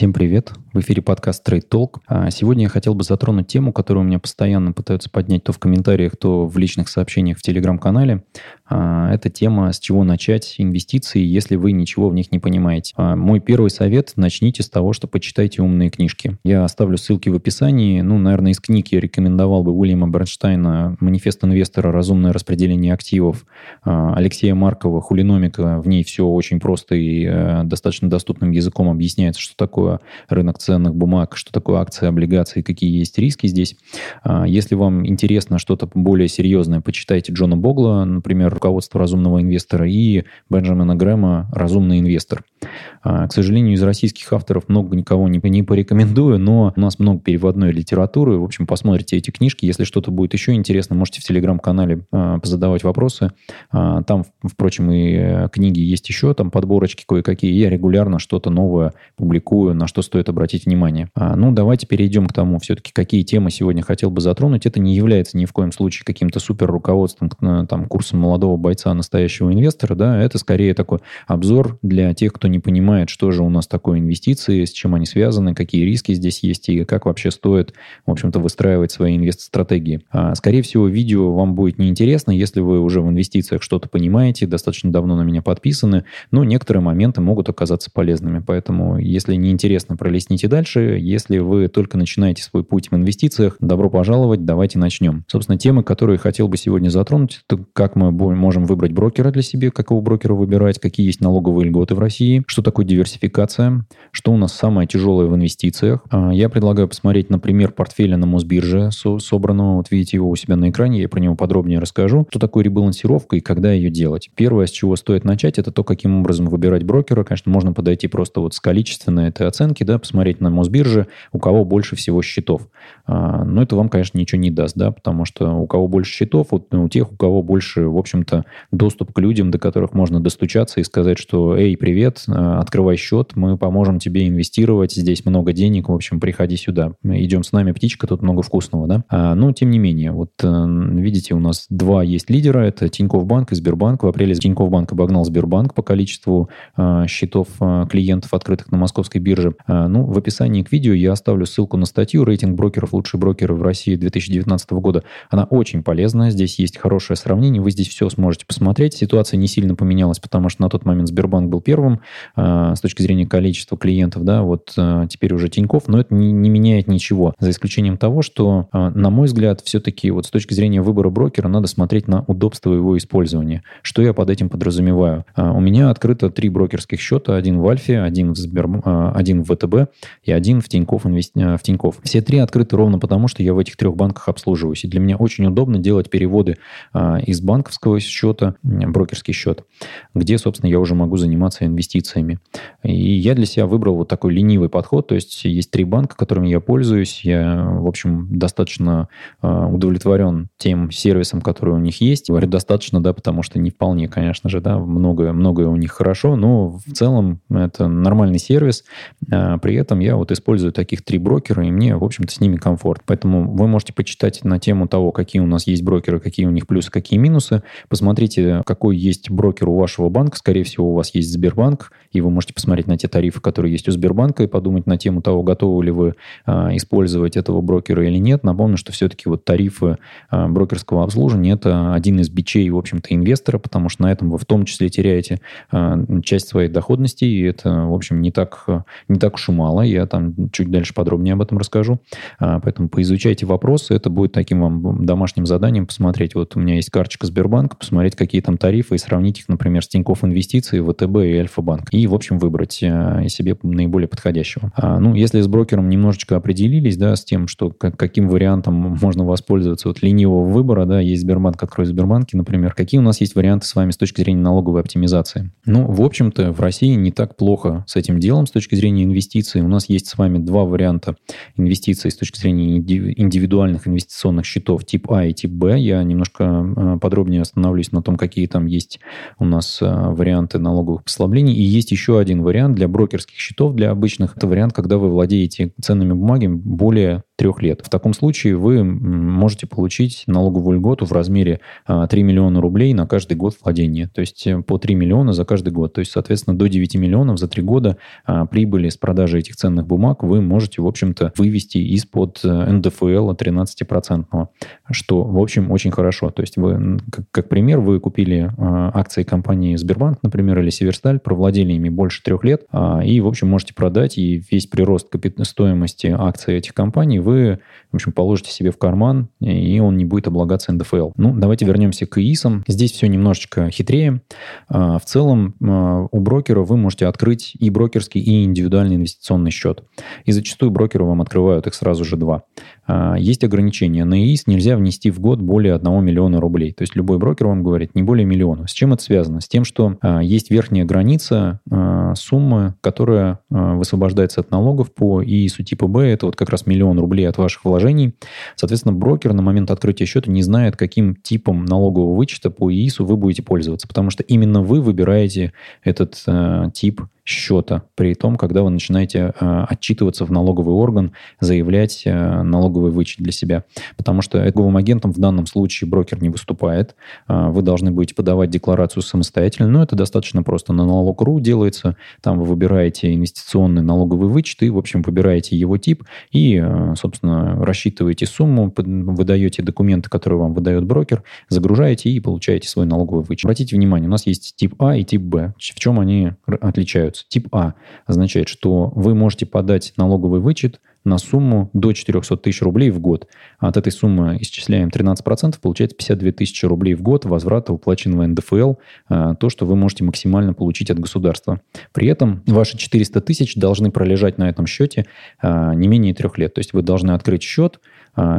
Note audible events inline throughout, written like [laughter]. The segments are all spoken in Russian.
Всем привет! В эфире подкаст Trade Talk. А сегодня я хотел бы затронуть тему, которую у меня постоянно пытаются поднять то в комментариях, то в личных сообщениях в Телеграм-канале. А, это тема, с чего начать инвестиции, если вы ничего в них не понимаете. А, мой первый совет – начните с того, что почитайте умные книжки. Я оставлю ссылки в описании. Ну, наверное, из книг я рекомендовал бы Уильяма Бернштейна «Манифест инвестора. Разумное распределение активов», Алексея Маркова «Хулиномика». В ней все очень просто и э, достаточно доступным языком объясняется, что такое рынок ценных бумаг, что такое акции, облигации, какие есть риски здесь. А, если вам интересно что-то более серьезное, почитайте Джона Богла, например, «Руководство разумного инвестора» и Бенджамина Грэма «Разумный инвестор». А, к сожалению, из российских авторов много никого не, не порекомендую, но у нас много переводной литературы. В общем, посмотрите эти книжки. Если что-то будет еще интересно, можете в Телеграм-канале э, позадавать вопросы. Там, впрочем, и э, книги есть еще, там подборочки кое-какие. Я регулярно что-то новое публикую, на что стоит обратить внимание. А, ну, давайте перейдем к тому, все-таки, какие темы сегодня хотел бы затронуть. Это не является ни в коем случае каким-то супер руководством, там, курсом молодого бойца, настоящего инвестора, да, это скорее такой обзор для тех, кто не понимает, что же у нас такое инвестиции, с чем они связаны, какие риски здесь есть и как вообще стоит, в общем-то, выстраивать свои инвест-стратегии. А, скорее всего, видео вам будет неинтересно, если вы уже в инвестициях что-то понимаете, достаточно давно на меня подписаны, но некоторые моменты могут оказаться полезными. Поэтому, если не интересно, пролистните дальше. Если вы только начинаете свой путь в инвестициях, добро пожаловать, давайте начнем. Собственно, темы, которые хотел бы сегодня затронуть, это как мы можем выбрать брокера для себя, какого брокера выбирать, какие есть налоговые льготы в России, что такое диверсификация, что у нас самое тяжелое в инвестициях. А, я предлагаю посмотреть, например, портфеля на Мосбирже собранного. Вот видите его у себя на экране, я про него подробнее расскажу. Что такое ребалансировка и когда ее делать. Первое, с чего стоит начать, это то, каким образом выбирать брокера. Конечно, можно подойти просто вот с количественной этой оценки, да, посмотреть на Мосбирже, у кого больше всего счетов. А, но это вам, конечно, ничего не даст, да, потому что у кого больше счетов, вот у тех, у кого больше, в общем-то, доступ к людям, до которых можно достучаться и сказать, что, эй, привет, а, открывай счет, мы поможем тебе инвестировать, здесь много денег, в общем, приходи сюда. Идем с нами, птичка, тут много вкусного, да. А, но, тем не менее, вот э, видите, у нас два есть лидера, это Тинькофф Банк и Сбербанк. В апреле Тинькофф Банк обогнал Сбербанк по количеству э, счетов клиентов, открытых на московской бирже. Ну, в описании к видео я оставлю ссылку на статью «Рейтинг брокеров. Лучшие брокеры в России 2019 года». Она очень полезная, здесь есть хорошее сравнение, вы здесь все сможете посмотреть. Ситуация не сильно поменялась, потому что на тот момент Сбербанк был первым э, с точки зрения количества клиентов, да, вот э, теперь уже Тинькофф, но это не, не меняет ничего, за исключением того, что, э, на мой взгляд, все-таки вот с точки зрения выбора брокера надо смотреть на удобство его использования. Что я под этим подразумеваю? Э, у меня открыто три брокерских счета, один в Альфе, один в, Сбер, один в ВТБ и один в Тинькофф, инвест... в Тинькофф. Все три открыты ровно потому, что я в этих трех банках обслуживаюсь. И для меня очень удобно делать переводы из банковского счета, брокерский счет, где, собственно, я уже могу заниматься инвестициями. И я для себя выбрал вот такой ленивый подход, то есть есть три банка, которыми я пользуюсь, я, в общем, достаточно э, удовлетворен тем сервисом, который у них есть. Говорю достаточно, да, потому что не вполне, конечно же, да, многое, многое у них хорошо, но в целом это нормальный сервис. При этом я вот использую таких три брокера, и мне, в общем-то, с ними комфорт. Поэтому вы можете почитать на тему того, какие у нас есть брокеры, какие у них плюсы, какие минусы. Посмотрите, какой есть брокер у вашего банка. Скорее всего, у вас есть Сбербанк, и вы можете посмотреть на те тарифы, которые есть у Сбербанка, и подумать на тему того, готовы ли вы а, использовать этого брокера или нет. Напомню, что все-таки вот тарифы а, брокерского обслуживания – это один из бичей, в общем-то, инвестора, потому что на этом вы в том числе теряете а, часть своей доходности, и это, в общем, не так, не так уж и мало. Я там чуть дальше подробнее об этом расскажу. А, поэтому поизучайте вопросы. Это будет таким вам домашним заданием посмотреть. Вот у меня есть карточка Сбербанка, посмотреть, какие там тарифы, и сравнить их, например, с Тинькофф Инвестиции, ВТБ и Альфа-Банк. И, в общем, выбрать э, себе наиболее подходящего. А, ну, если с брокером немножечко определились, да, с тем, что как, каким вариантом можно воспользоваться вот ленивого выбора, да, есть Сбербанк, открой Сбербанки, например, какие у нас есть варианты с вами с точки зрения налоговой оптимизации? Ну, в общем-то, в России не так плохо с этим делом с точки зрения инвестиций. Нас есть с вами два варианта инвестиций с точки зрения индивидуальных инвестиционных счетов тип А и тип Б. Я немножко э, подробнее остановлюсь на том, какие там есть у нас э, варианты налоговых послаблений. И есть еще один вариант для брокерских счетов, для обычных. Это вариант, когда вы владеете ценными бумагами более трех лет. В таком случае вы можете получить налоговую льготу в размере 3 миллиона рублей на каждый год владения. То есть по 3 миллиона за каждый год. То есть, соответственно, до 9 миллионов за 3 года прибыли с продажи этих ценных бумаг вы можете, в общем-то, вывести из-под НДФЛ 13%, что, в общем, очень хорошо. То есть вы, как, как пример, вы купили акции компании Сбербанк, например, или Северсталь, провладели ими больше трех лет, и, в общем, можете продать, и весь прирост стоимости акций этих компаний вы, вы в общем, положите себе в карман, и он не будет облагаться НДФЛ. Ну, давайте вернемся к ИИСам. Здесь все немножечко хитрее. А, в целом, а, у брокера вы можете открыть и брокерский, и индивидуальный инвестиционный счет. И зачастую брокеры вам открывают их сразу же два. А, есть ограничения. На ИИС нельзя внести в год более 1 миллиона рублей. То есть любой брокер вам говорит не более миллиона. С чем это связано? С тем, что есть верхняя граница суммы, которая высвобождается от налогов по ИИСу типа Б. Это вот как раз миллион рублей от ваших вложений. Соответственно, брокер на момент открытия счета не знает, каким типом налогового вычета по ИИСу вы будете пользоваться, потому что именно вы выбираете этот э, тип счета, при том, когда вы начинаете э, отчитываться в налоговый орган, заявлять э, налоговый вычет для себя. Потому что торговым агентом в данном случае брокер не выступает. Э, вы должны будете подавать декларацию самостоятельно, но это достаточно просто. На налог.ру делается, там вы выбираете инвестиционный налоговый вычет и, в общем, выбираете его тип и, э, собственно, рассчитываете сумму, выдаете документы, которые вам выдает брокер, загружаете и получаете свой налоговый вычет. Обратите внимание, у нас есть тип А и тип Б. В чем они отличаются? Тип А означает, что вы можете подать налоговый вычет на сумму до 400 тысяч рублей в год. От этой суммы исчисляем 13%, получается 52 тысячи рублей в год возврата уплаченного НДФЛ, а, то, что вы можете максимально получить от государства. При этом ваши 400 тысяч должны пролежать на этом счете а, не менее трех лет. То есть вы должны открыть счет, а,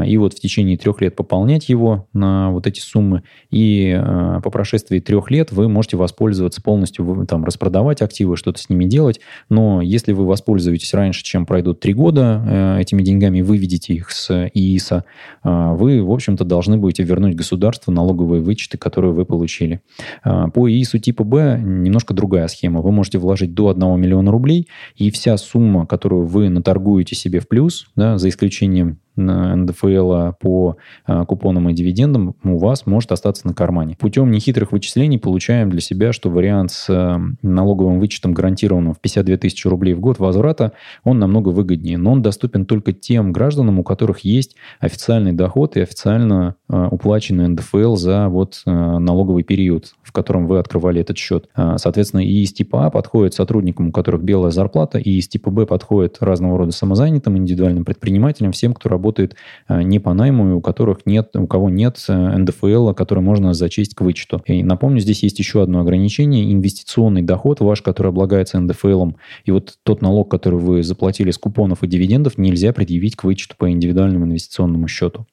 и вот в течение трех лет пополнять его на вот эти суммы, и по прошествии трех лет вы можете воспользоваться полностью, там, распродавать активы, что-то с ними делать, но если вы воспользуетесь раньше, чем пройдут три года, Э, этими деньгами выведете их с ИИСа, э, вы, в общем-то, должны будете вернуть государству налоговые вычеты, которые вы получили. По ИИСу типа Б немножко другая схема. Вы можете вложить до 1 миллиона рублей, и вся сумма, которую вы наторгуете себе в плюс, да, за исключением НДФЛ по а, купонам и дивидендам у вас может остаться на кармане. Путем нехитрых вычислений получаем для себя, что вариант с а, налоговым вычетом гарантированным в 52 тысячи рублей в год возврата, он намного выгоднее. Но он доступен только тем гражданам, у которых есть официальный доход и официально а, уплаченный НДФЛ за вот налоговый период, в котором вы открывали этот счет. Соответственно, и из типа А подходит сотрудникам, у которых белая зарплата, и из типа Б подходит разного рода самозанятым, индивидуальным предпринимателям, всем, кто работает работает э, не по найму, у которых нет, у кого нет э, НДФЛ, который можно зачесть к вычету. И напомню, здесь есть еще одно ограничение. Инвестиционный доход ваш, который облагается НДФЛом, и вот тот налог, который вы заплатили с купонов и дивидендов, нельзя предъявить к вычету по индивидуальному инвестиционному счету.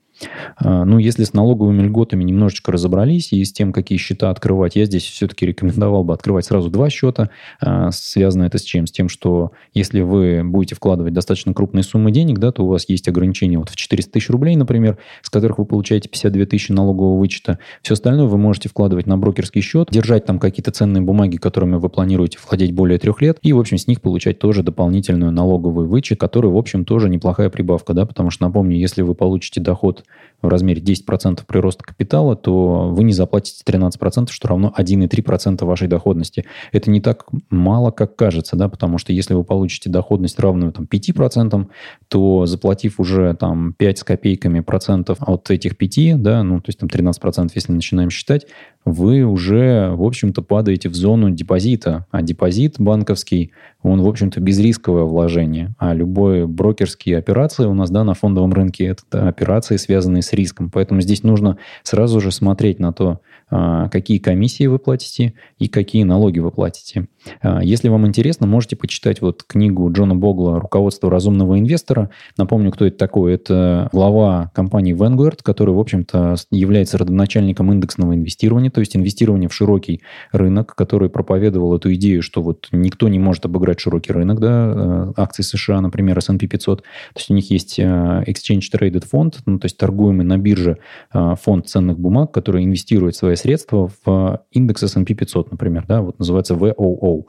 А, ну, если с налоговыми льготами немножечко разобрались и с тем, какие счета открывать, я здесь все-таки рекомендовал бы открывать сразу два счета. А, связано это с чем? С тем, что если вы будете вкладывать достаточно крупные суммы денег, да, то у вас есть ограничение вот в 400 тысяч рублей, например, с которых вы получаете 52 тысячи налогового вычета. Все остальное вы можете вкладывать на брокерский счет, держать там какие-то ценные бумаги, которыми вы планируете владеть более трех лет, и, в общем, с них получать тоже дополнительную налоговый вычет, который, в общем, тоже неплохая прибавка, да, потому что, напомню, если вы получите доход в размере 10% прироста капитала, то вы не заплатите 13%, что равно 1,3% вашей доходности. Это не так мало, как кажется, да, потому что если вы получите доходность равную там, 5%, то заплатив уже там 5 с копейками процентов от этих 5, да, ну, то есть там 13%, если начинаем считать, вы уже, в общем-то, падаете в зону депозита. А депозит банковский, он, в общем-то, безрисковое вложение. А любые брокерские операции у нас да, на фондовом рынке – это операции, связанные с риском. Поэтому здесь нужно сразу же смотреть на то, какие комиссии вы платите и какие налоги вы платите. А, если вам интересно, можете почитать вот книгу Джона Богла «Руководство разумного инвестора». Напомню, кто это такой. Это глава компании Vanguard, который, в общем-то, является родоначальником индексного инвестирования, то есть инвестирования в широкий рынок, который проповедовал эту идею, что вот никто не может обыграть широкий рынок, да, э, акции США, например, S&P 500. То есть у них есть э, Exchange Traded фонд, ну, то есть торгуемый на бирже э, фонд ценных бумаг, который инвестирует свои средства в индекс S&P 500, например, да, вот называется VOO.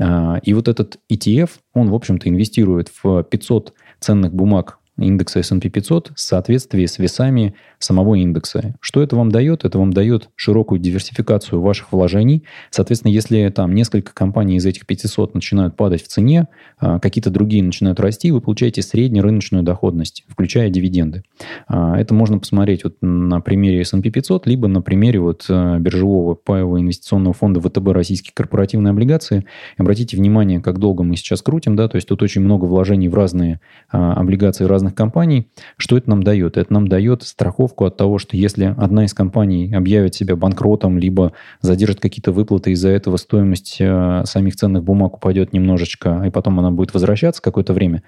А, и вот этот ETF, он, в общем-то, инвестирует в 500 ценных бумаг индекса S&P 500 в соответствии с весами самого индекса. Что это вам дает? Это вам дает широкую диверсификацию ваших вложений. Соответственно, если там несколько компаний из этих 500 начинают падать в цене, а, какие-то другие начинают расти, вы получаете среднерыночную доходность, включая дивиденды. А, это можно посмотреть вот на примере S&P 500, либо на примере вот а, биржевого паевого инвестиционного фонда ВТБ «Российские корпоративные облигации». Обратите внимание, как долго мы сейчас крутим, да, то есть тут очень много вложений в разные облигации разных компаний. Что это нам дает? Это нам дает страховку от того, что если одна из компаний объявит себя банкротом, либо задержит какие-то выплаты, из-за этого стоимость самих ценных бумаг упадет немножечко, и потом она будет возвращаться какое-то время,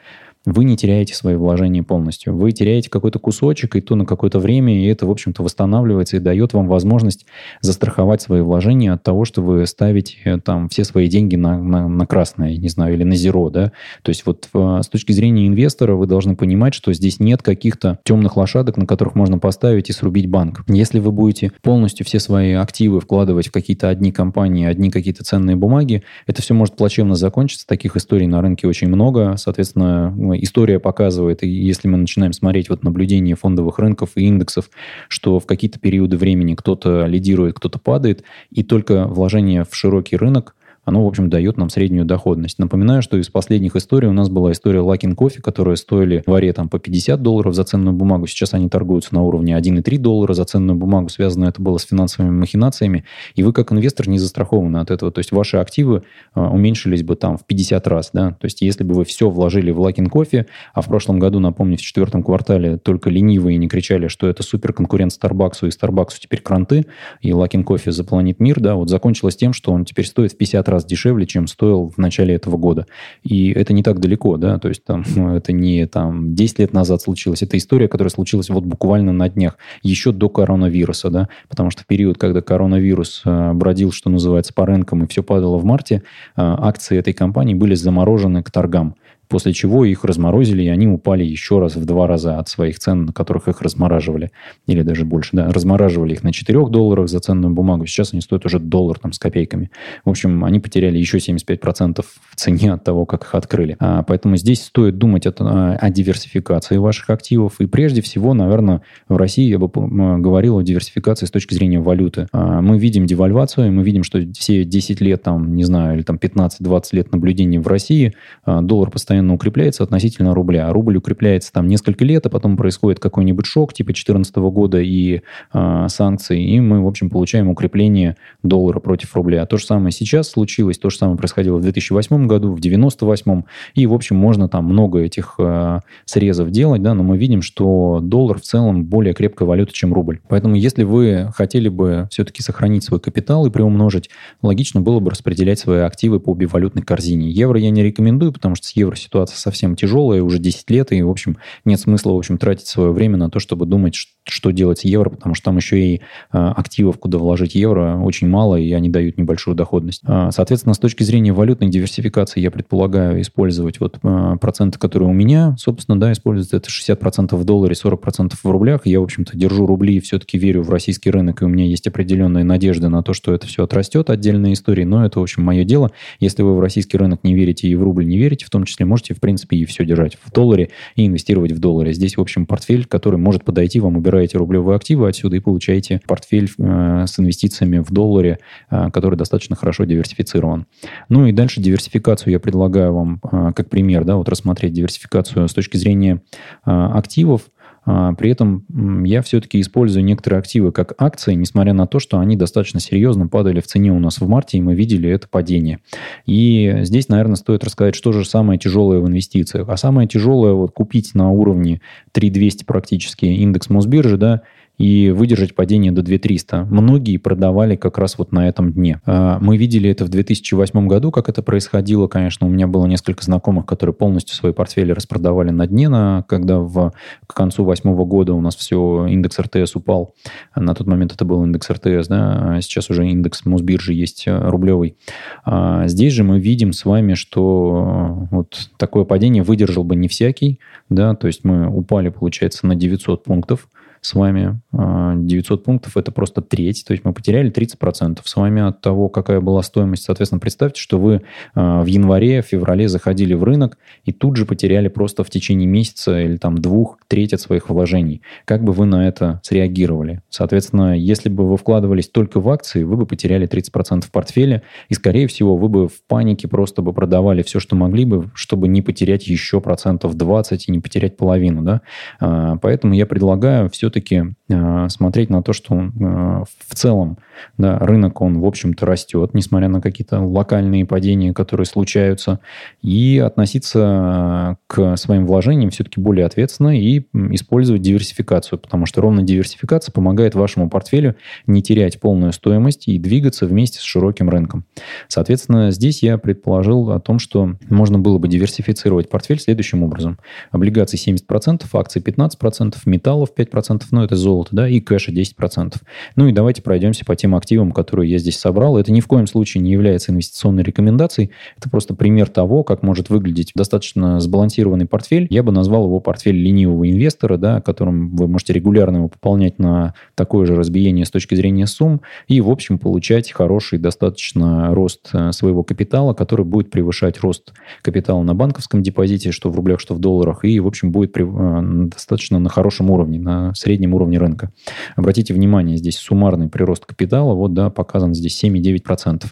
вы не теряете свои вложения полностью. Вы теряете какой-то кусочек, и то на какое-то время, и это, в общем-то, восстанавливается и дает вам возможность застраховать свои вложения от того, что вы ставите э, там все свои деньги на, на, на красное, не знаю, или на зеро, да. То есть вот э, с точки зрения инвестора вы должны понимать, что здесь нет каких-то темных лошадок, на которых можно поставить и срубить банк. Если вы будете полностью все свои активы вкладывать в какие-то одни компании, одни какие-то ценные бумаги, это все может плачевно закончиться. Таких историй на рынке очень много. Соответственно, история показывает, и если мы начинаем смотреть вот наблюдение фондовых рынков и индексов, что в какие-то периоды времени кто-то лидирует, кто-то падает, и только вложение в широкий рынок оно, в общем, дает нам среднюю доходность. Напоминаю, что из последних историй у нас была история Лакин Кофе, которые стоили в варе там по 50 долларов за ценную бумагу. Сейчас они торгуются на уровне 1,3 доллара за ценную бумагу. Связано это было с финансовыми махинациями. И вы как инвестор не застрахованы от этого. То есть ваши активы а, уменьшились бы там в 50 раз. Да? То есть если бы вы все вложили в Лакин Кофе, а в прошлом году, напомню, в четвертом квартале только ленивые не кричали, что это супер конкурент Старбаксу, и Старбаксу теперь кранты, и Лакин Кофе запланит мир, да, вот закончилось тем, что он теперь стоит в 50 раз дешевле, чем стоил в начале этого года. И это не так далеко, да, то есть там, ну, это не там 10 лет назад случилось, это история, которая случилась вот буквально на днях, еще до коронавируса, да, потому что в период, когда коронавирус э, бродил, что называется, по рынкам и все падало в марте, э, акции этой компании были заморожены к торгам после чего их разморозили, и они упали еще раз в два раза от своих цен, на которых их размораживали, или даже больше, да, размораживали их на 4 долларах за ценную бумагу, сейчас они стоят уже доллар там с копейками. В общем, они потеряли еще 75% в цене от того, как их открыли. А, поэтому здесь стоит думать о, о диверсификации ваших активов, и прежде всего, наверное, в России я бы говорил о диверсификации с точки зрения валюты. А, мы видим девальвацию, мы видим, что все 10 лет, там, не знаю, или там 15-20 лет наблюдений в России, а, доллар постоянно постоянно укрепляется относительно рубля. А рубль укрепляется там несколько лет, а потом происходит какой-нибудь шок типа 2014 года и э, санкций, и мы, в общем, получаем укрепление доллара против рубля. То же самое сейчас случилось, то же самое происходило в 2008 году, в 98 и, в общем, можно там много этих э, срезов делать, да, но мы видим, что доллар в целом более крепкая валюта, чем рубль. Поэтому, если вы хотели бы все-таки сохранить свой капитал и приумножить, логично было бы распределять свои активы по бивалютной корзине. Евро я не рекомендую, потому что с евро ситуация совсем тяжелая, уже 10 лет, и, в общем, нет смысла, в общем, тратить свое время на то, чтобы думать, что делать с евро, потому что там еще и а, активов, куда вложить евро, очень мало, и они дают небольшую доходность. А, соответственно, с точки зрения валютной диверсификации я предполагаю использовать вот а, проценты, которые у меня, собственно, да, используются это 60% в долларе, 40% в рублях. Я, в общем-то, держу рубли и все-таки верю в российский рынок, и у меня есть определенные надежды на то, что это все отрастет, отдельная история, но это, в общем, мое дело. Если вы в российский рынок не верите и в рубль не верите, в том числе можете, в принципе, и все держать в долларе и инвестировать в долларе. Здесь, в общем, портфель, который может подойти, вам убираете рублевые активы отсюда и получаете портфель э, с инвестициями в долларе, э, который достаточно хорошо диверсифицирован. Ну и дальше диверсификацию я предлагаю вам э, как пример, да, вот рассмотреть диверсификацию с точки зрения э, активов. А, при этом я все-таки использую некоторые активы как акции, несмотря на то, что они достаточно серьезно падали в цене у нас в марте, и мы видели это падение. И здесь, наверное, стоит рассказать, что же самое тяжелое в инвестициях. А самое тяжелое вот купить на уровне 3200 практически индекс Мосбиржи, да, и выдержать падение до 2300. Многие продавали как раз вот на этом дне. А, мы видели это в 2008 году, как это происходило. Конечно, у меня было несколько знакомых, которые полностью свои портфели распродавали на дне, на, когда в, к концу 2008 года у нас все, индекс РТС упал. На тот момент это был индекс РТС, да, а сейчас уже индекс Мосбиржи есть э, рублевый. А здесь же мы видим с вами, что э, вот такое падение выдержал бы не всякий, да, то есть мы упали, получается, на 900 пунктов, с вами. 900 а, пунктов – это просто треть, то есть мы потеряли 30% с вами от того, какая была стоимость. Соответственно, представьте, что вы а, в январе, феврале заходили в рынок и тут же потеряли просто в течение месяца или там двух треть от своих вложений. Как бы вы на это среагировали? Соответственно, если бы вы вкладывались только в акции, вы бы потеряли 30% в портфеле, и, скорее всего, вы бы в панике просто бы продавали все, что могли бы, чтобы не потерять еще процентов 20 и не потерять половину. Да? А, поэтому я предлагаю все-таки а, смотреть на то, что а, в целом да, рынок, он, в общем-то, растет, несмотря на какие-то локальные падения, которые случаются, и относиться к своим вложениям все-таки более ответственно и использовать диверсификацию, потому что ровно диверсификация помогает вашему портфелю не терять полную стоимость и двигаться вместе с широким рынком. Соответственно, здесь я предположил о том, что можно было бы диверсифицировать портфель следующим образом. Облигации 70%, акции 15%, металлов 5%, ну это золото, да, и кэша 10%. Ну и давайте пройдемся по тем активам, которые я здесь собрал. Это ни в коем случае не является инвестиционной рекомендацией. Это просто пример того, как может выглядеть достаточно сбалансированный портфель. Я бы назвал его портфель ленивого инвестора, да, которым вы можете регулярно его пополнять на такое же разбиение с точки зрения сумм и, в общем, получать хороший достаточно рост э, своего капитала, который будет превышать рост капитала на банковском депозите, что в рублях, что в долларах, и, в общем, будет э, достаточно на хорошем уровне, на среднем уровне рынка. Обратите внимание, здесь суммарный прирост капитала, вот, да, показан здесь 7,9%.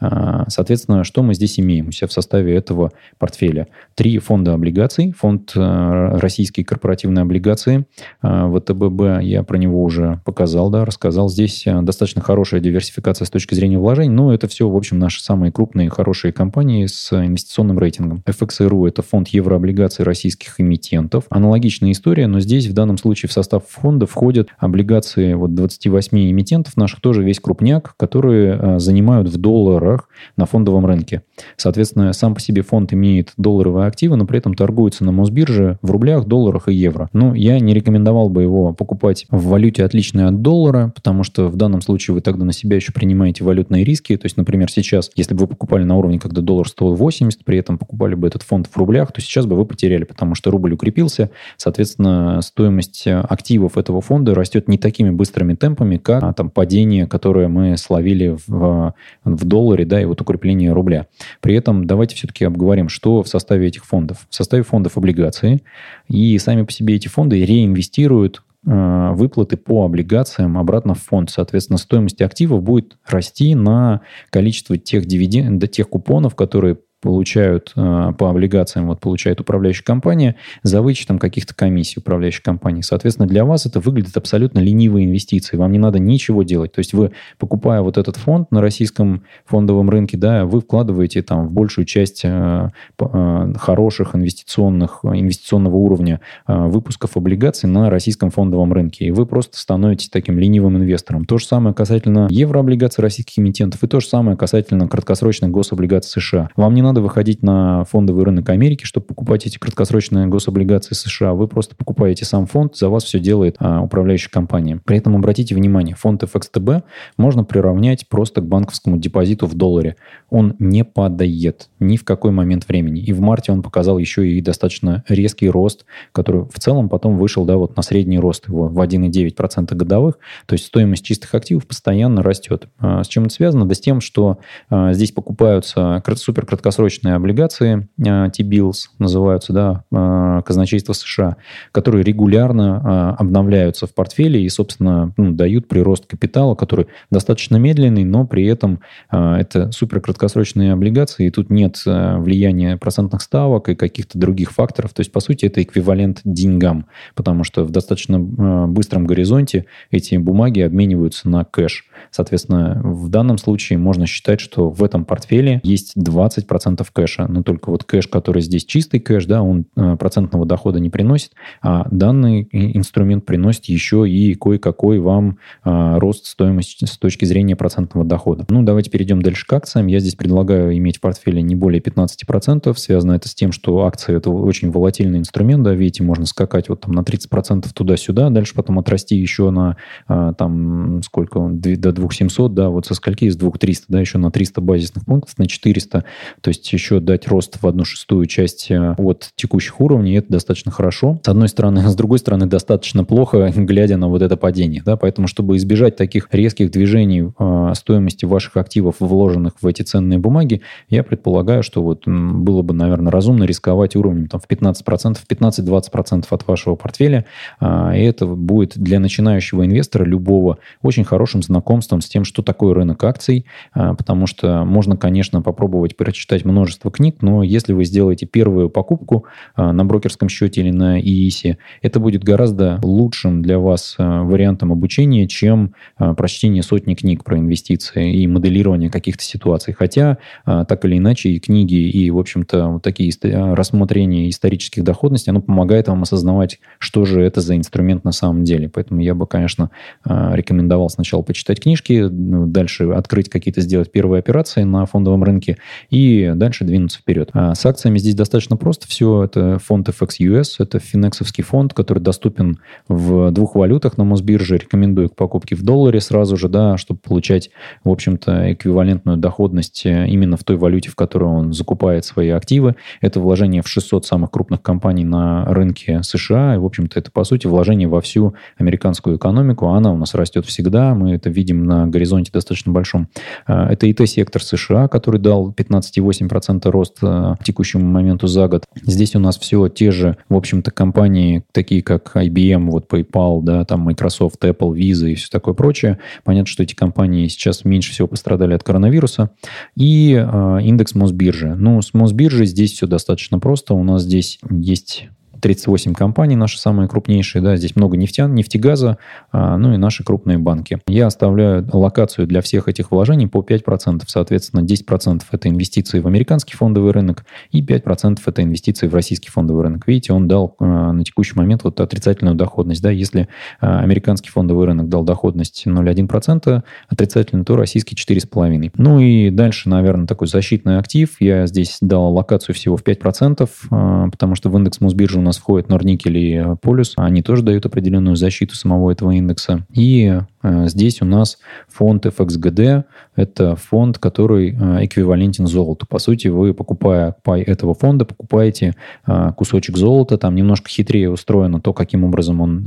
А, соответственно, что мы здесь имеем у себя в составе этого портфеля? Три фонда облигаций, фонд э, российские корпоративные облигации, ВТББ, я про него уже показал, да, рассказал. Здесь достаточно хорошая диверсификация с точки зрения вложений, но это все, в общем, наши самые крупные хорошие компании с инвестиционным рейтингом. FXRU – это фонд еврооблигаций российских эмитентов. Аналогичная история, но здесь в данном случае в состав фонда входят облигации вот 28 эмитентов наших, тоже весь крупняк, которые а, занимают в долларах на фондовом рынке. Соответственно, сам по себе фонд имеет долларовые активы, но при этом торгуется на Мосбирже в рублях, долларах и евро. Но я не рекомендовал бы его покупать в валюте отличной от доллара, потому что в данном случае вы тогда на себя еще принимаете валютные риски. То есть, например, сейчас, если бы вы покупали на уровне, когда доллар стоил 80, при этом покупали бы этот фонд в рублях, то сейчас бы вы потеряли, потому что рубль укрепился. Соответственно, стоимость активов этого фонда растет не такими быстрыми темпами, как а, там падение, которое мы словили в, в долларе, да, и вот укрепление рубля. При этом давайте все-таки обговорим, что в составе этих фондов. В составе фондов облигации, и сами по себе эти фонды реинвестируют Э, выплаты по облигациям обратно в фонд. Соответственно, стоимость активов будет расти на количество тех дивидендов, тех купонов, которые получают э, по облигациям, вот получает управляющая компания за вычетом каких-то комиссий управляющей компании. Соответственно, для вас это выглядит абсолютно ленивой инвестицией. Вам не надо ничего делать. То есть вы, покупая вот этот фонд на российском фондовом рынке, да, вы вкладываете там в большую часть э, э, хороших инвестиционных, инвестиционного уровня выпусков облигаций на российском фондовом рынке. И вы просто становитесь таким ленивым инвестором. То же самое касательно еврооблигаций российских эмитентов и то же самое касательно краткосрочных гособлигаций США. Вам не надо выходить на фондовый рынок Америки, чтобы покупать эти краткосрочные гособлигации США. Вы просто покупаете сам фонд, за вас все делает а, управляющая компания. При этом обратите внимание, фонд FXTB можно приравнять просто к банковскому депозиту в долларе. Он не падает ни в какой момент времени. И в марте он показал еще и достаточно резкий рост, который в целом потом вышел да, вот на средний рост его в 1,9% годовых. То есть стоимость чистых активов постоянно растет. А, с чем это связано? Да с тем, что а, здесь покупаются супер краткосрочные краткосрочные облигации, а, T-bills называются, да, а, казначейства США, которые регулярно а, обновляются в портфеле и, собственно, ну, дают прирост капитала, который достаточно медленный, но при этом это суперкраткосрочные облигации, и тут нет влияния процентных ставок и каких-то других факторов. То есть, по сути, это эквивалент деньгам, потому что в достаточно быстром горизонте эти бумаги обмениваются на кэш. Соответственно, в данном случае можно считать, что в этом портфеле есть 20% 10% кэша. Но только вот кэш, который здесь чистый кэш, да, он э, процентного дохода не приносит, а данный инструмент приносит еще и кое-какой вам а, рост стоимости с точки зрения процентного дохода. Ну, давайте перейдем дальше к акциям. Я здесь предлагаю иметь в портфеле не более 15%. Связано это с тем, что акции это очень волатильный инструмент, да, видите, можно скакать вот там на 30% туда-сюда, дальше потом отрасти еще на а, там сколько до 2700, да, вот со скольки из 2300, да, еще на 300 базисных пунктов, на 400. То есть есть еще дать рост в одну шестую часть э, от текущих уровней, это достаточно хорошо. С одной стороны, с другой стороны, достаточно плохо, [laughs] глядя на вот это падение. Да? Поэтому, чтобы избежать таких резких движений э, стоимости ваших активов, вложенных в эти ценные бумаги, я предполагаю, что вот было бы, наверное, разумно рисковать уровнем там, в 15%, в 15-20% от вашего портфеля. Э, и это будет для начинающего инвестора любого очень хорошим знакомством с тем, что такое рынок акций, э, потому что можно, конечно, попробовать прочитать множество книг, но если вы сделаете первую покупку э, на брокерском счете или на ИИСе, это будет гораздо лучшим для вас э, вариантом обучения, чем э, прочтение сотни книг про инвестиции и моделирование каких-то ситуаций. Хотя, так или иначе, и книги, и, в общем-то, вот такие рассмотрения исторических доходностей, оно помогает вам осознавать, что же это за инструмент на самом деле. Поэтому я бы, конечно, рекомендовал сначала почитать книжки, ну, дальше открыть какие-то, сделать первые операции на фондовом рынке и дальше двинуться вперед. А с акциями здесь достаточно просто все. Это фонд FXUS, это финексовский фонд, который доступен в двух валютах на Мосбирже. Рекомендую к покупке в долларе сразу же, да, чтобы получать, в общем-то, эквивалентную доходность э, именно в той валюте, в которой он закупает свои активы. Это вложение в 600 самых крупных компаний на рынке США. И, в общем-то, это, по сути, вложение во всю американскую экономику. Она у нас растет всегда. Мы это видим на горизонте достаточно большом. А, это ИТ-сектор США, который дал 15,8% рост э, к текущему моменту за год. Здесь у нас все те же, в общем-то, компании, такие как IBM, вот PayPal, да, там Microsoft, Apple, Visa и все такое прочее. Понятно, что эти компании сейчас меньше всего пострадали от коронавируса. И э, индекс Мосбиржи. Ну, с Мосбиржей здесь все достаточно просто. У нас здесь есть 38 компаний, наши самые крупнейшие, да, здесь много нефтян, нефтегаза, а, ну и наши крупные банки. Я оставляю локацию для всех этих вложений по 5%, соответственно, 10% это инвестиции в американский фондовый рынок и 5% это инвестиции в российский фондовый рынок. Видите, он дал а, на текущий момент вот отрицательную доходность, да, если а, американский фондовый рынок дал доходность 0,1% отрицательную, то российский 4,5%. Ну и дальше, наверное, такой защитный актив, я здесь дал локацию всего в 5%, потому что в индекс Мосбиржи у нас входит Норникель и Полюс. Они тоже дают определенную защиту самого этого индекса. И Э, здесь у нас фонд FXGD. Это фонд, который э, эквивалентен золоту. По сути, вы, покупая пай этого фонда, покупаете э, кусочек золота. Там немножко хитрее устроено то, каким образом он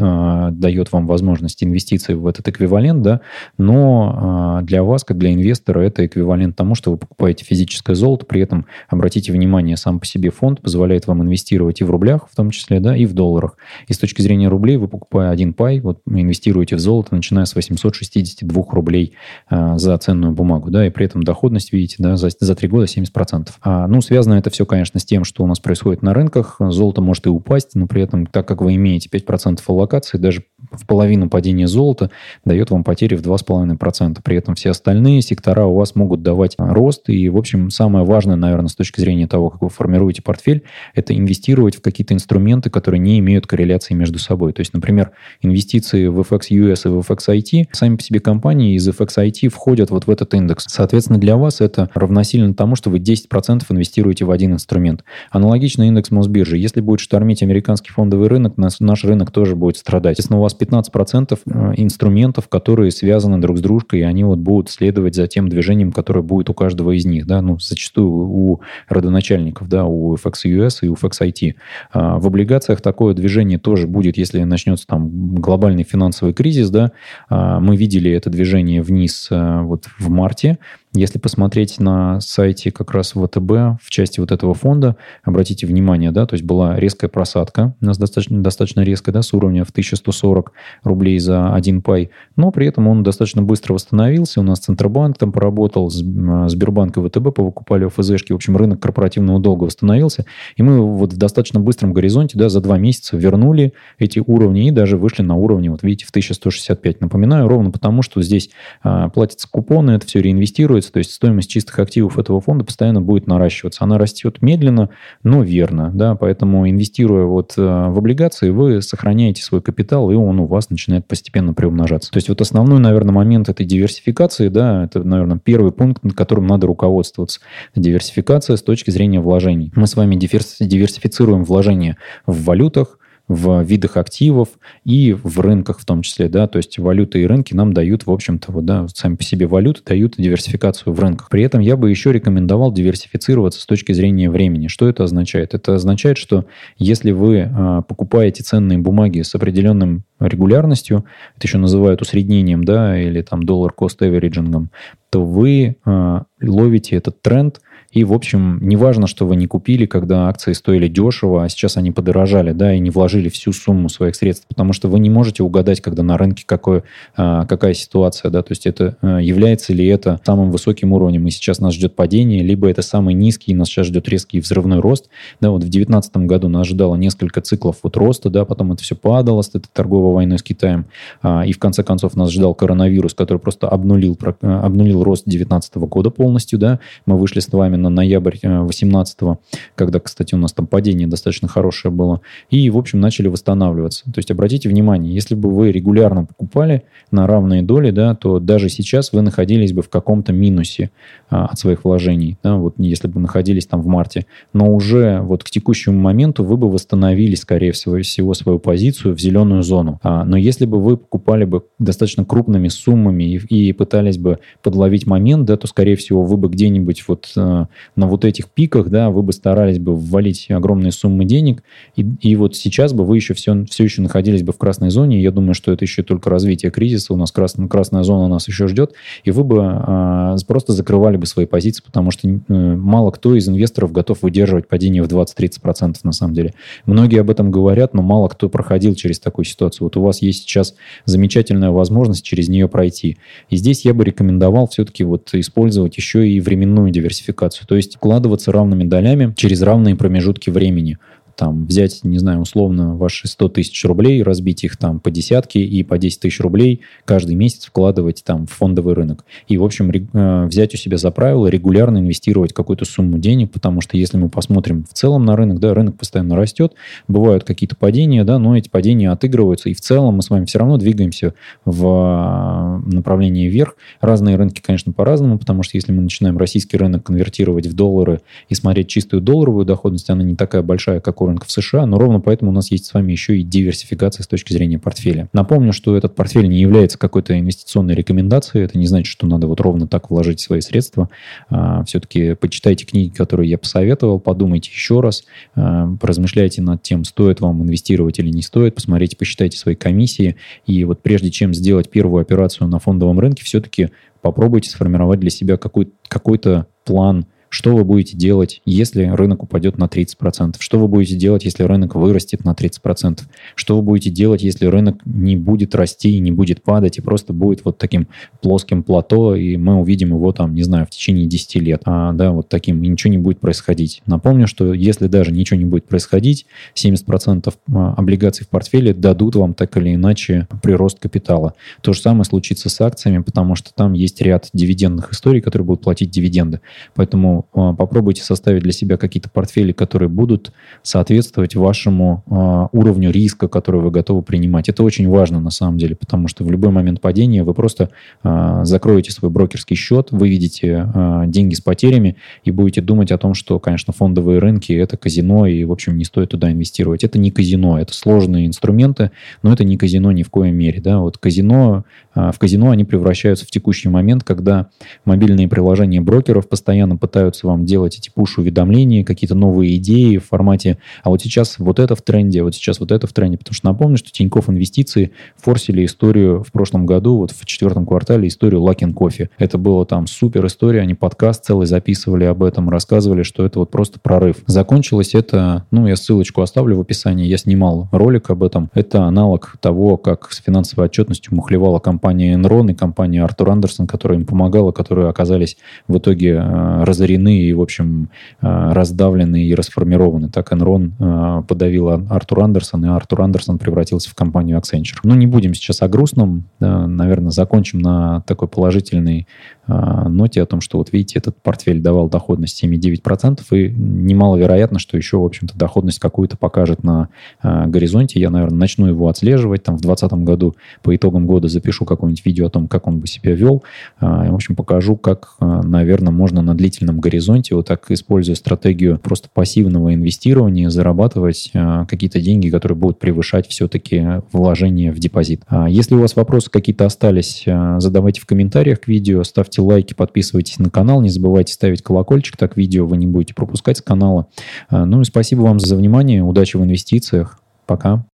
дает вам возможность инвестиций в этот эквивалент. Да? Но для вас, как для инвестора, это эквивалент тому, что вы покупаете физическое золото. При этом, обратите внимание, сам по себе фонд позволяет вам инвестировать и в рублях, в том числе, да, и в долларах. И с точки зрения рублей, вы покупая один пай, вот инвестируете в золото, начиная с 862 рублей э, за ценную бумагу, да, и при этом доходность, видите, да, за, за 3 года 70%. А, ну, связано это все, конечно, с тем, что у нас происходит на рынках. Золото может и упасть, но при этом, так как вы имеете 5% аллокации, даже в половину падения золота дает вам потери в 2,5%. При этом все остальные сектора у вас могут давать рост. И, в общем, самое важное, наверное, с точки зрения того, как вы формируете портфель, это инвестировать в какие-то инструменты, которые не имеют корреляции между собой. То есть, например, инвестиции в FX US и в FX IT, сами по себе компании из FX IT входят вот в этот индекс. Соответственно, для вас это равносильно тому, что вы 10% инвестируете в один инструмент. Аналогично индекс Мосбиржи. Если будет штормить американский фондовый рынок, наш, рынок тоже будет страдать. Естественно, у вас 15% э, инструментов, которые связаны друг с дружкой, и они вот будут следовать за тем движением, которое будет у каждого из них, да, ну, зачастую у родоначальников, да, у FXUS и у FXIT. А, в облигациях такое движение тоже будет, если начнется там глобальный финансовый кризис, да, а, мы видели это движение вниз э, вот в марте, если посмотреть на сайте как раз ВТБ в части вот этого фонда, обратите внимание, да, то есть была резкая просадка, у нас достаточно, достаточно резкая, да, с уровня в 1140 рублей за один пай, но при этом он достаточно быстро восстановился, у нас Центробанк там поработал, Сбербанк и ВТБ повыкупали ОФЗшки, в общем, рынок корпоративного долга восстановился, и мы вот в достаточно быстром горизонте, да, за два месяца вернули эти уровни и даже вышли на уровни, вот видите, в 1165. Напоминаю, ровно потому, что здесь а, платятся купоны, это все реинвестируется, строится, то есть стоимость чистых активов этого фонда постоянно будет наращиваться. Она растет медленно, но верно, да, поэтому инвестируя вот э, в облигации, вы сохраняете свой капитал, и он у вас начинает постепенно приумножаться. То есть вот основной, наверное, момент этой диверсификации, да, это, наверное, первый пункт, над которым надо руководствоваться. Диверсификация с точки зрения вложений. Мы с вами диверсифицируем вложения в валютах, в видах активов и в рынках в том числе, да, то есть валюты и рынки нам дают, в общем-то, вот, да, сами по себе валюты дают диверсификацию в рынках. При этом я бы еще рекомендовал диверсифицироваться с точки зрения времени. Что это означает? Это означает, что если вы а, покупаете ценные бумаги с определенным регулярностью, это еще называют усреднением, да, или там доллар кост averaging, то вы а, ловите этот тренд – и, в общем, не важно, что вы не купили, когда акции стоили дешево, а сейчас они подорожали, да, и не вложили всю сумму своих средств, потому что вы не можете угадать, когда на рынке какой, а, какая ситуация, да, то есть это а, является ли это самым высоким уровнем, и сейчас нас ждет падение, либо это самый низкий, и нас сейчас ждет резкий взрывной рост. Да, вот в 2019 году нас ожидало несколько циклов вот роста, да, потом это все падало с этой торговой войной с Китаем, а, и в конце концов нас ждал коронавирус, который просто обнулил, обнулил рост 2019 года полностью, да, мы вышли с вами на ноябрь 18 э, когда, кстати, у нас там падение достаточно хорошее было. И, в общем, начали восстанавливаться. То есть, обратите внимание, если бы вы регулярно покупали на равные доли, да, то даже сейчас вы находились бы в каком-то минусе а, от своих вложений, да, вот если бы находились там в марте. Но уже вот к текущему моменту вы бы восстановили, скорее всего, всего свою позицию в зеленую зону. А, но если бы вы покупали бы достаточно крупными суммами и, и пытались бы подловить момент, да, то, скорее всего, вы бы где-нибудь вот э, на вот этих пиках, да, вы бы старались бы ввалить огромные суммы денег, и, и вот сейчас бы вы еще все, все еще находились бы в красной зоне, я думаю, что это еще только развитие кризиса, у нас красная, красная зона нас еще ждет, и вы бы а, просто закрывали бы свои позиции, потому что а, мало кто из инвесторов готов выдерживать падение в 20-30% на самом деле. Многие об этом говорят, но мало кто проходил через такую ситуацию. Вот у вас есть сейчас замечательная возможность через нее пройти. И здесь я бы рекомендовал все-таки вот использовать еще и временную диверсификацию. То есть вкладываться равными долями через равные промежутки времени там взять, не знаю, условно ваши 100 тысяч рублей, разбить их там по десятке и по 10 тысяч рублей каждый месяц вкладывать там в фондовый рынок. И, в общем, э, взять у себя за правило регулярно инвестировать какую-то сумму денег, потому что если мы посмотрим в целом на рынок, да, рынок постоянно растет, бывают какие-то падения, да, но эти падения отыгрываются, и в целом мы с вами все равно двигаемся в э, направлении вверх. Разные рынки, конечно, по-разному, потому что если мы начинаем российский рынок конвертировать в доллары и смотреть чистую долларовую доходность, она не такая большая, как у рынков США, но ровно поэтому у нас есть с вами еще и диверсификация с точки зрения портфеля. Напомню, что этот портфель не является какой-то инвестиционной рекомендацией, это не значит, что надо вот ровно так вложить свои средства. А, все-таки почитайте книги, которые я посоветовал, подумайте еще раз, а, поразмышляйте над тем, стоит вам инвестировать или не стоит, посмотрите, посчитайте свои комиссии, и вот прежде чем сделать первую операцию на фондовом рынке, все-таки попробуйте сформировать для себя какой- какой-то план что вы будете делать, если рынок упадет на 30%? Что вы будете делать, если рынок вырастет на 30%? Что вы будете делать, если рынок не будет расти и не будет падать, и просто будет вот таким плоским плато, и мы увидим его там, не знаю, в течение 10 лет, а, да, вот таким, и ничего не будет происходить. Напомню, что если даже ничего не будет происходить, 70% а, облигаций в портфеле дадут вам так или иначе прирост капитала. То же самое случится с акциями, потому что там есть ряд дивидендных историй, которые будут платить дивиденды. Поэтому а, попробуйте составить для себя какие-то портфели, которые будут соответствовать вашему а, уровню риска, который вы готовы принимать. Это очень важно на самом деле, потому что в любой момент падения вы просто а, закроете свой брокерский счет, выведете деньги с потерями и будете думать о том, что, конечно, фондовые рынки – это казино, и, в общем, не стоит туда инвестировать. Это не казино, это сложные инструменты, но это не казино ни в коем мере. Да? Вот казино, в казино они превращаются в текущий момент, когда мобильные приложения брокеров постоянно пытаются пытаются вам делать эти пуш-уведомления, какие-то новые идеи в формате, а вот сейчас вот это в тренде, а вот сейчас вот это в тренде. Потому что напомню, что Тинькофф Инвестиции форсили историю в прошлом году, вот в четвертом квартале, историю Лакин Кофе. Это было там супер история, они подкаст целый записывали об этом, рассказывали, что это вот просто прорыв. Закончилось это, ну, я ссылочку оставлю в описании, я снимал ролик об этом. Это аналог того, как с финансовой отчетностью мухлевала компания Enron и компания Артур Андерсон, которая им помогала, которые оказались в итоге э, разорены разорены и, в общем, э, раздавлены и расформированы. Так Enron э, подавил Артур Андерсон, и Артур Андерсон превратился в компанию Accenture. Но не будем сейчас о грустном. Наверное, закончим на такой положительной э, ноте о том, что вот видите, этот портфель давал доходность 7,9%, и немаловероятно, что еще, в общем-то, доходность какую-то покажет на горизонте. Я, наверное, начну его отслеживать. Там в 2020 году по итогам года запишу какое-нибудь видео о том, как он бы себя вел. В общем, покажу, как, наверное, можно на длительном горизонте горизонте, вот так используя стратегию просто пассивного инвестирования, зарабатывать а, какие-то деньги, которые будут превышать все-таки вложения в депозит. А если у вас вопросы какие-то остались, а, задавайте в комментариях к видео, ставьте лайки, подписывайтесь на канал, не забывайте ставить колокольчик, так видео вы не будете пропускать с канала. Ну и спасибо вам за внимание, удачи в инвестициях, пока.